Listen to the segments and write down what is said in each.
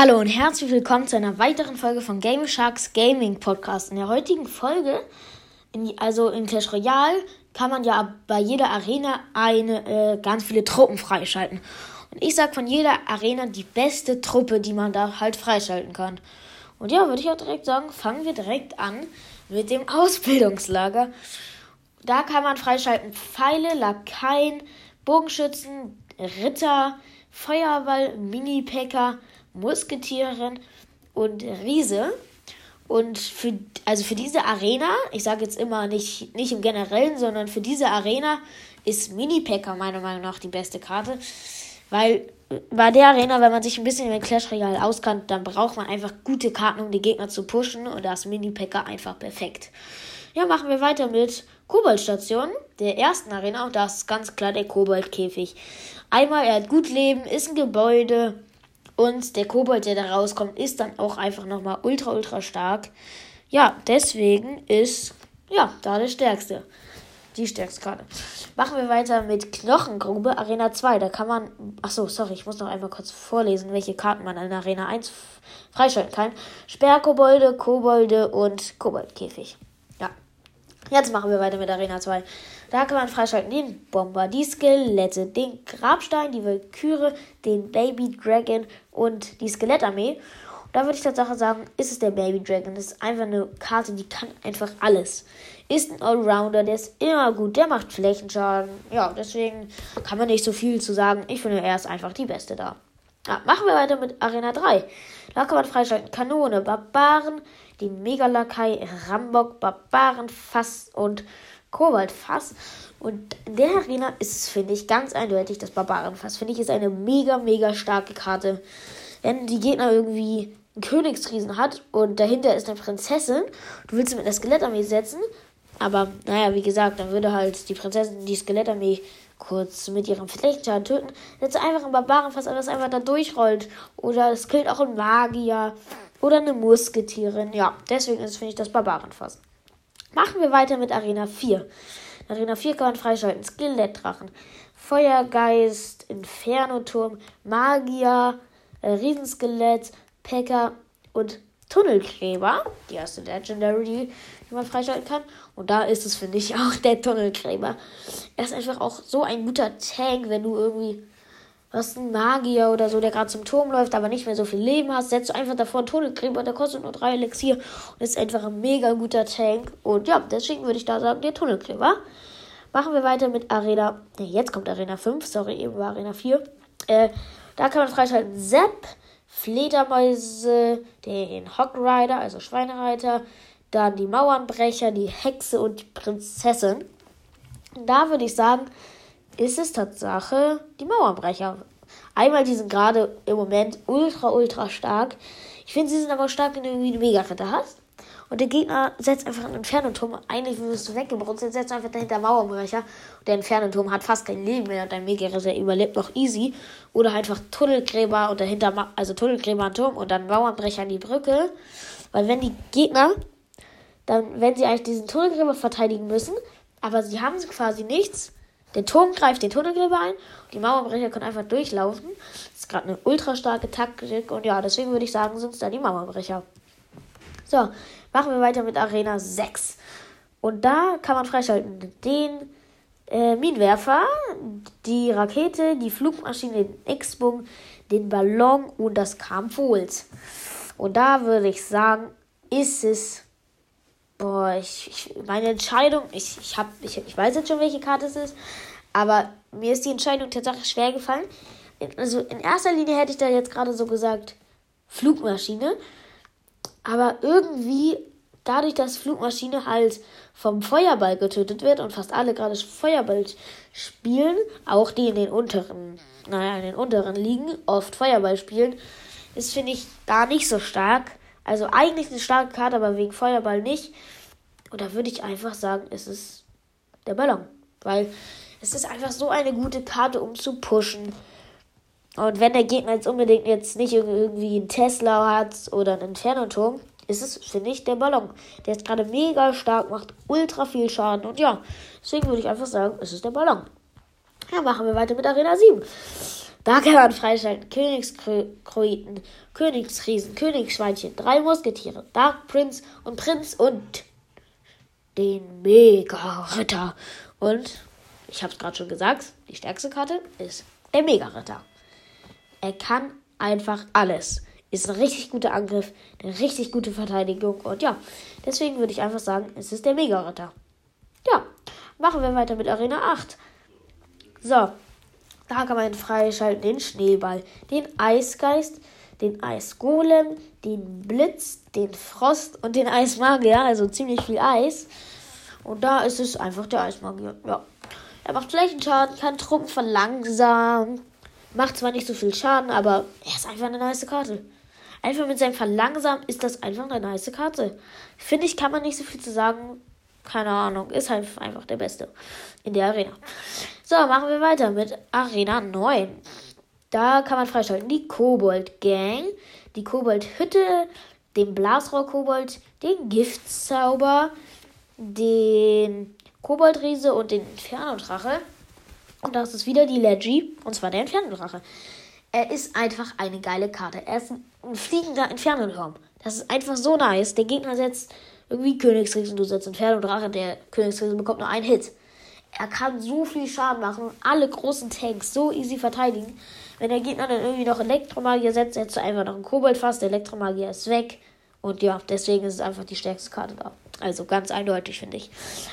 Hallo und herzlich willkommen zu einer weiteren Folge von Game Sharks Gaming Podcast. In der heutigen Folge, in, also in Clash Royale, kann man ja bei jeder Arena eine äh, ganz viele Truppen freischalten. Und ich sag von jeder Arena die beste Truppe, die man da halt freischalten kann. Und ja, würde ich auch direkt sagen, fangen wir direkt an mit dem Ausbildungslager. Da kann man freischalten Pfeile, Lakaien, Bogenschützen, Ritter, Feuerball, Mini-Packer, Musketierin und Riese. Und für, also für diese Arena, ich sage jetzt immer nicht, nicht im Generellen, sondern für diese Arena ist Mini-Packer meiner Meinung nach die beste Karte. Weil bei der Arena, wenn man sich ein bisschen mit Clash Royale auskannt, dann braucht man einfach gute Karten, um die Gegner zu pushen. Und da ist Mini-Packer einfach perfekt. Ja, machen wir weiter mit Kobold-Station, der ersten Arena. Und da ist ganz klar der Kobold-Käfig. Einmal, er hat gut Leben, ist ein Gebäude, und der Kobold, der da rauskommt, ist dann auch einfach nochmal ultra, ultra stark. Ja, deswegen ist, ja, da der stärkste. Die stärkste Karte. Machen wir weiter mit Knochengrube, Arena 2. Da kann man, achso, sorry, ich muss noch einmal kurz vorlesen, welche Karten man in Arena 1 freischalten kann. Sperrkobolde, Kobolde und Koboldkäfig. Ja. Jetzt machen wir weiter mit Arena 2. Da kann man freischalten den Bomber, die Skelette, den Grabstein, die Valkyrie, den Baby Dragon und die Skelettarmee. Da würde ich tatsächlich sagen, ist es der Baby Dragon. Das ist einfach eine Karte, die kann einfach alles. Ist ein Allrounder, der ist immer gut, der macht Flächenschaden. Ja, deswegen kann man nicht so viel zu sagen. Ich finde, er ist einfach die beste da. Ja, machen wir weiter mit Arena 3. Da kann man freischalten Kanone, Barbaren, die Megalakai, Rambock, Barbaren, Fass und Koboldfass. Und in der Arena ist es, finde ich, ganz eindeutig das Barbarenfass. Finde ich, ist eine mega, mega starke Karte. Wenn die Gegner irgendwie einen Königsriesen hat und dahinter ist eine Prinzessin, du willst sie mit einer Skelettarmee setzen, aber naja, wie gesagt, dann würde halt die Prinzessin die Skelettarmee kurz mit ihrem Flächenschaden töten. Setzt einfach ein Barbarenfass, das einfach da durchrollt. Oder es killt auch ein Magier oder eine Musketierin. Ja, deswegen ist, finde ich, das Barbarenfass. Machen wir weiter mit Arena 4. In Arena 4 kann man freischalten Skelettdrachen, Feuergeist, Inferno-Turm, Magier, äh, Riesenskelett, Packer und Tunnelgräber. Die erste Legendary, die man freischalten kann. Und da ist es, finde ich, auch der Tunnelgräber. Er ist einfach auch so ein guter Tank, wenn du irgendwie hast einen Magier oder so, der gerade zum Turm läuft, aber nicht mehr so viel Leben hast, setzt du einfach davor einen Tunnelgräber, der kostet nur drei Elixier und ist einfach ein mega guter Tank. Und ja, deswegen würde ich da sagen, der Tunnelgräber. Machen wir weiter mit Arena. Ne, jetzt kommt Arena 5, sorry, eben war Arena 4. Äh, da kann man freischalten Sepp, Fledermäuse, den Hockrider, also Schweinereiter, dann die Mauernbrecher, die Hexe und die Prinzessin. Da würde ich sagen, ist es Tatsache die Mauerbrecher. Einmal, die sind gerade im Moment ultra, ultra stark. Ich finde, sie sind aber stark, wenn du irgendwie eine Mega-Ritter hast. Und der Gegner setzt einfach einen Infernoturm. Eigentlich wirst du weggebrutzelt, setzt einfach dahinter Mauerbrecher. Und der Infernoturm hat fast kein Leben mehr. Und dein Mega-Ritter überlebt noch easy. Oder einfach Tunnelgräber und dahinter, also Tunnelgräber und Turm und dann Mauerbrecher an die Brücke. Weil wenn die Gegner, dann, wenn sie eigentlich diesen Tunnelgräber verteidigen müssen, aber sie haben quasi nichts, der Turm greift den Tunnelgräber ein und die Mauerbrecher können einfach durchlaufen. Das ist gerade eine ultra starke Taktik und ja, deswegen würde ich sagen, sind es da die Mauerbrecher. So, machen wir weiter mit Arena 6. Und da kann man freischalten den äh, Minenwerfer, die Rakete, die Flugmaschine, den X-Bung, den Ballon und das Kampfholz. Und da würde ich sagen, ist es Boah, ich, ich, meine Entscheidung, ich, ich, hab, ich, ich weiß jetzt schon, welche Karte es ist, aber mir ist die Entscheidung tatsächlich schwer gefallen. Also in erster Linie hätte ich da jetzt gerade so gesagt Flugmaschine, aber irgendwie dadurch, dass Flugmaschine halt vom Feuerball getötet wird und fast alle gerade Feuerball spielen, auch die in den unteren, naja, in den unteren Ligen oft Feuerball spielen, ist, finde ich, da nicht so stark. Also eigentlich eine starke Karte, aber wegen Feuerball nicht. Und da würde ich einfach sagen, es ist der Ballon. Weil es ist einfach so eine gute Karte, um zu pushen. Und wenn der Gegner jetzt unbedingt jetzt nicht irgendwie einen Tesla hat oder einen Inferno-Turm, ist es, finde ich, der Ballon. Der ist gerade mega stark, macht ultra viel Schaden. Und ja, deswegen würde ich einfach sagen, es ist der Ballon. Ja, machen wir weiter mit Arena 7. Da kann man freischalten Königskroiten, Königsriesen, Königsschweinchen, drei Musketiere, Dark Prince und Prinz und den Mega-Ritter. Und, ich habe es gerade schon gesagt, die stärkste Karte ist der Mega-Ritter. Er kann einfach alles. Ist ein richtig guter Angriff, eine richtig gute Verteidigung. Und ja, deswegen würde ich einfach sagen, es ist der Mega-Ritter. Ja, machen wir weiter mit Arena 8. So, da kann man freischalten den Schneeball, den Eisgeist, den Eisgolem, den Blitz, den Frost und den Eismagier. Also ziemlich viel Eis. Und da ist es einfach der Eismagier. Ja. Er macht Flächenschaden, kann Truppen verlangsamen. Macht zwar nicht so viel Schaden, aber er ist einfach eine nice Karte. Einfach mit seinem Verlangsamen ist das einfach eine nice Karte. Finde ich, kann man nicht so viel zu sagen. Keine Ahnung. Ist halt einfach der Beste in der Arena. So, machen wir weiter mit Arena 9. Da kann man freischalten die Kobold Gang, die Kobold Hütte, den Blasrohr Kobold, den Giftzauber, den Koboldriese und den Inferno-Drache. Und das ist wieder die Leggy, und zwar der Inferno-Drache. Er ist einfach eine geile Karte. Er ist ein fliegender Inferno-Turm. Das ist einfach so nice. Der Gegner setzt irgendwie Königsriesen, du setzt Inferno-Drache, der Königsriesen bekommt nur einen Hit. Er kann so viel Schaden machen, alle großen Tanks so easy verteidigen. Wenn der Gegner dann irgendwie noch Elektromagier setzt, setzt er einfach noch einen Kobold fast, der Elektromagier ist weg. Und ja, deswegen ist es einfach die stärkste Karte da. Also ganz eindeutig, finde ich.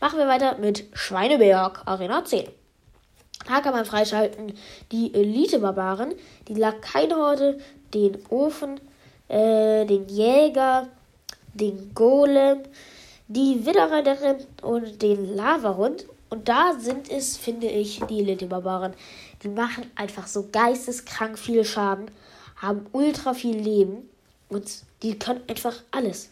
Machen wir weiter mit Schweineberg, Arena 10. Da kann man freischalten die Elite-Barbaren, die Lakaienhorde, den Ofen, äh, den Jäger, den Golem, die Widderreiterin und den Lavahund. Und da sind es, finde ich, die Elite-Barbaren. Die machen einfach so geisteskrank viel Schaden, haben ultra viel Leben und die können einfach alles.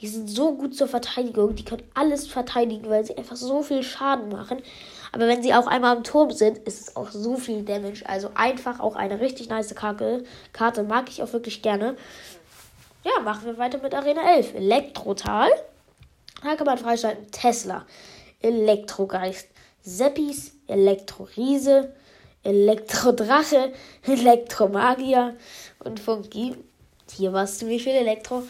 Die sind so gut zur Verteidigung, die können alles verteidigen, weil sie einfach so viel Schaden machen. Aber wenn sie auch einmal im Turm sind, ist es auch so viel Damage. Also einfach auch eine richtig nice Karte. Karte mag ich auch wirklich gerne. Ja, machen wir weiter mit Arena 11. Elektrotal. Da kann man freischalten Tesla, Elektrogeist, Seppis, Elektroriese, Elektrodrache, Elektromagier und Funky. Hier war es ziemlich viel Elektro.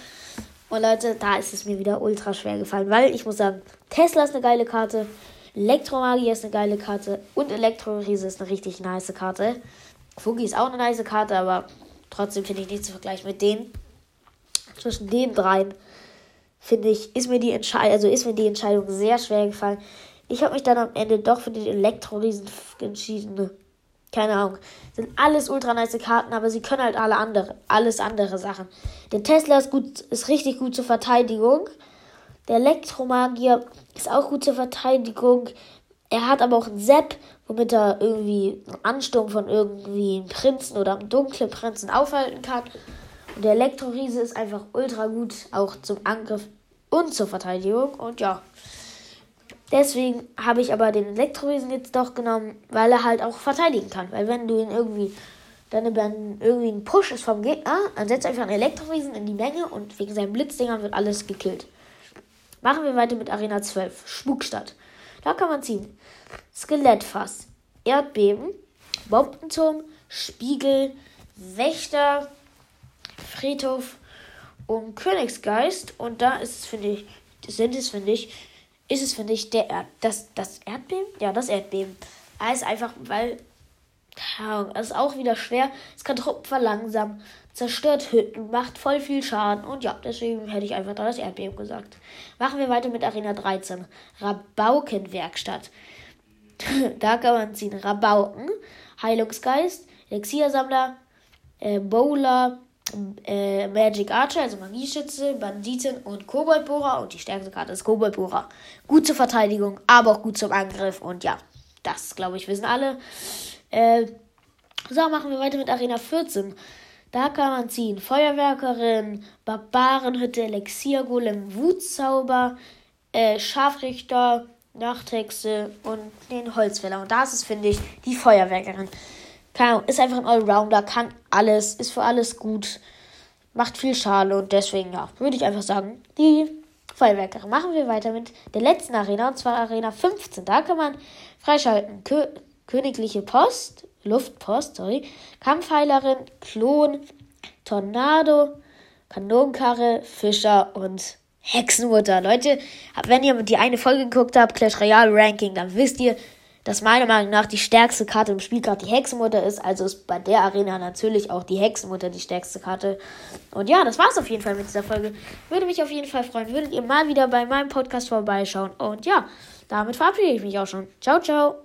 Und Leute, da ist es mir wieder ultra schwer gefallen, weil ich muss sagen, Tesla ist eine geile Karte, Elektromagie ist eine geile Karte und Elektroriese ist eine richtig nice Karte. Funky ist auch eine nice Karte, aber trotzdem finde ich nicht zu vergleichen mit denen. Zwischen den dreien finde ich, ist mir die Entscheidung, also ist mir die Entscheidung sehr schwer gefallen. Ich habe mich dann am Ende doch für den Elektroriesen entschieden keine Ahnung, sind alles ultra nice Karten, aber sie können halt alle andere, alles andere Sachen. Der Tesla ist gut, ist richtig gut zur Verteidigung. Der Elektromagier ist auch gut zur Verteidigung. Er hat aber auch einen Sepp, womit er irgendwie einen Ansturm von irgendwie einem Prinzen oder einem dunklen Prinzen aufhalten kann. Der Elektroriese ist einfach ultra gut, auch zum Angriff und zur Verteidigung. Und ja, Deswegen habe ich aber den Elektrowesen jetzt doch genommen, weil er halt auch verteidigen kann. Weil wenn du ihn irgendwie, dann irgendwie ein Push ist vom Gegner, dann setzt einfach einen Elektrowesen in die Menge und wegen seinen Blitzdingern wird alles gekillt. Machen wir weiter mit Arena 12, Spukstadt. Da kann man ziehen. Skelettfass, Erdbeben, Bombenturm, Spiegel, Wächter, Friedhof und Königsgeist. Und da ist es, finde ich, sind es, finde ich, ist es, finde ich, der Erd das, das Erdbeben? Ja, das Erdbeben. ist einfach, weil. Es ist auch wieder schwer. Es kann Truppen verlangsamen, zerstört Hütten, macht voll viel Schaden. Und ja, deswegen hätte ich einfach da das Erdbeben gesagt. Machen wir weiter mit Arena 13. Rabaukenwerkstatt. da kann man ziehen Rabauken, Heilungsgeist, Elixiersammler, äh, Bowler, äh, Magic Archer, also Magieschütze, Banditen und Koboldbohrer. Und die stärkste Karte ist Koboldbohrer. Gut zur Verteidigung, aber auch gut zum Angriff. Und ja, das glaube ich wissen alle. Äh, so, machen wir weiter mit Arena 14. Da kann man ziehen Feuerwerkerin, Barbarenhütte, Elixiergolem, Wutzauber, äh, Scharfrichter, Nachthexe und den Holzfäller. Und das ist, finde ich, die Feuerwerkerin. Keine Ahnung, ist einfach ein Allrounder, kann alles, ist für alles gut, macht viel Schale und deswegen, ja, würde ich einfach sagen, die Feuerwerker. Machen wir weiter mit der letzten Arena, und zwar Arena 15. Da kann man freischalten Kö Königliche Post, Luftpost, sorry, Kampfheilerin, Klon, Tornado, Kanonenkarre, Fischer und Hexenmutter. Leute, wenn ihr die eine Folge geguckt habt, Clash Royale Ranking, dann wisst ihr, dass meiner Meinung nach die stärkste Karte im Spiel gerade die Hexenmutter ist. Also ist bei der Arena natürlich auch die Hexenmutter die stärkste Karte. Und ja, das war's auf jeden Fall mit dieser Folge. Würde mich auf jeden Fall freuen, würdet ihr mal wieder bei meinem Podcast vorbeischauen. Und ja, damit verabschiede ich mich auch schon. Ciao, ciao.